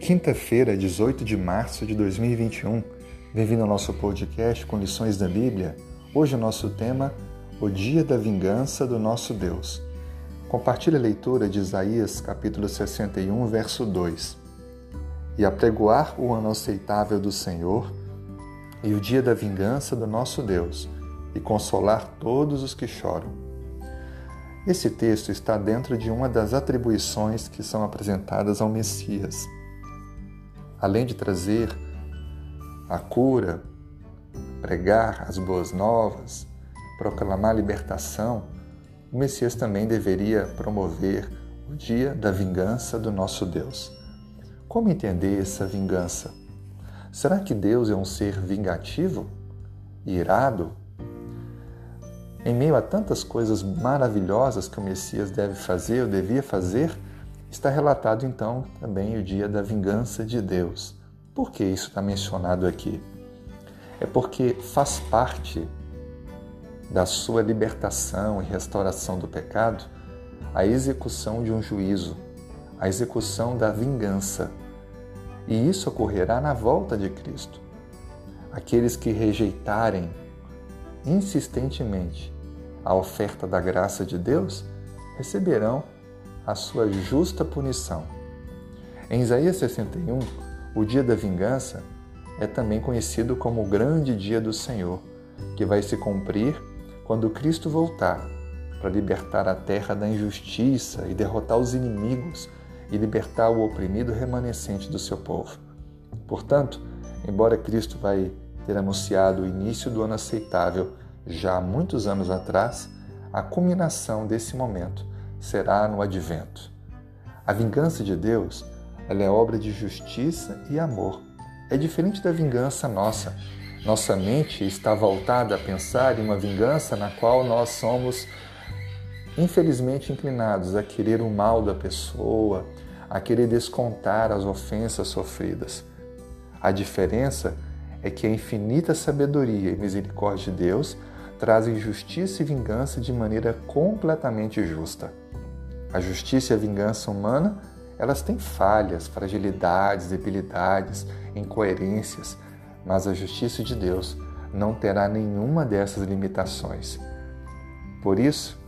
Quinta-feira, 18 de março de 2021. Bem-vindo ao nosso podcast com lições da Bíblia. Hoje o nosso tema, o dia da vingança do nosso Deus. Compartilhe a leitura de Isaías, capítulo 61, verso 2. E apregoar o ano aceitável do Senhor e o dia da vingança do nosso Deus, e consolar todos os que choram. Esse texto está dentro de uma das atribuições que são apresentadas ao Messias além de trazer a cura, pregar as boas novas, proclamar a libertação, o Messias também deveria promover o dia da vingança do nosso Deus. Como entender essa vingança? Será que Deus é um ser vingativo? Irado? Em meio a tantas coisas maravilhosas que o Messias deve fazer ou devia fazer, está relatado então também o dia da vingança de Deus. Por que isso está mencionado aqui? É porque faz parte da sua libertação e restauração do pecado a execução de um juízo, a execução da vingança. E isso ocorrerá na volta de Cristo. Aqueles que rejeitarem insistentemente a oferta da graça de Deus receberão a sua justa punição. Em Isaías 61, o dia da vingança é também conhecido como o grande dia do Senhor, que vai se cumprir quando Cristo voltar para libertar a terra da injustiça e derrotar os inimigos e libertar o oprimido remanescente do seu povo. Portanto, embora Cristo vai ter anunciado o início do ano aceitável já há muitos anos atrás, a culminação desse momento será no advento. A vingança de Deus ela é obra de justiça e amor. É diferente da vingança nossa. Nossa mente está voltada a pensar em uma vingança na qual nós somos infelizmente inclinados a querer o mal da pessoa, a querer descontar as ofensas sofridas. A diferença é que a infinita sabedoria e misericórdia de Deus trazem justiça e vingança de maneira completamente justa. A justiça e a vingança humana, elas têm falhas, fragilidades, debilidades, incoerências, mas a justiça de Deus não terá nenhuma dessas limitações. Por isso,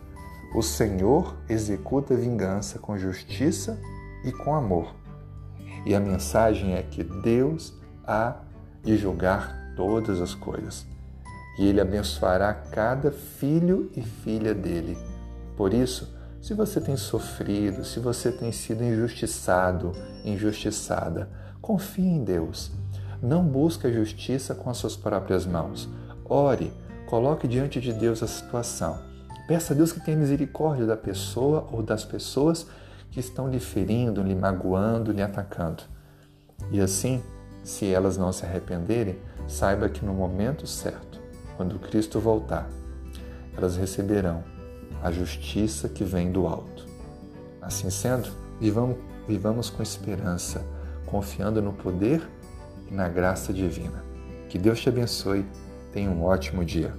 o Senhor executa vingança com justiça e com amor. E a mensagem é que Deus há de julgar todas as coisas. E Ele abençoará cada filho e filha dele. Por isso, se você tem sofrido, se você tem sido injustiçado, injustiçada, confie em Deus. Não busque a justiça com as suas próprias mãos. Ore, coloque diante de Deus a situação. Peça a Deus que tenha misericórdia da pessoa ou das pessoas que estão lhe ferindo, lhe magoando, lhe atacando. E assim, se elas não se arrependerem, saiba que no momento certo, quando Cristo voltar, elas receberão a justiça que vem do alto. Assim sendo, vivamos, vivamos com esperança, confiando no poder e na graça divina. Que Deus te abençoe. Tenha um ótimo dia.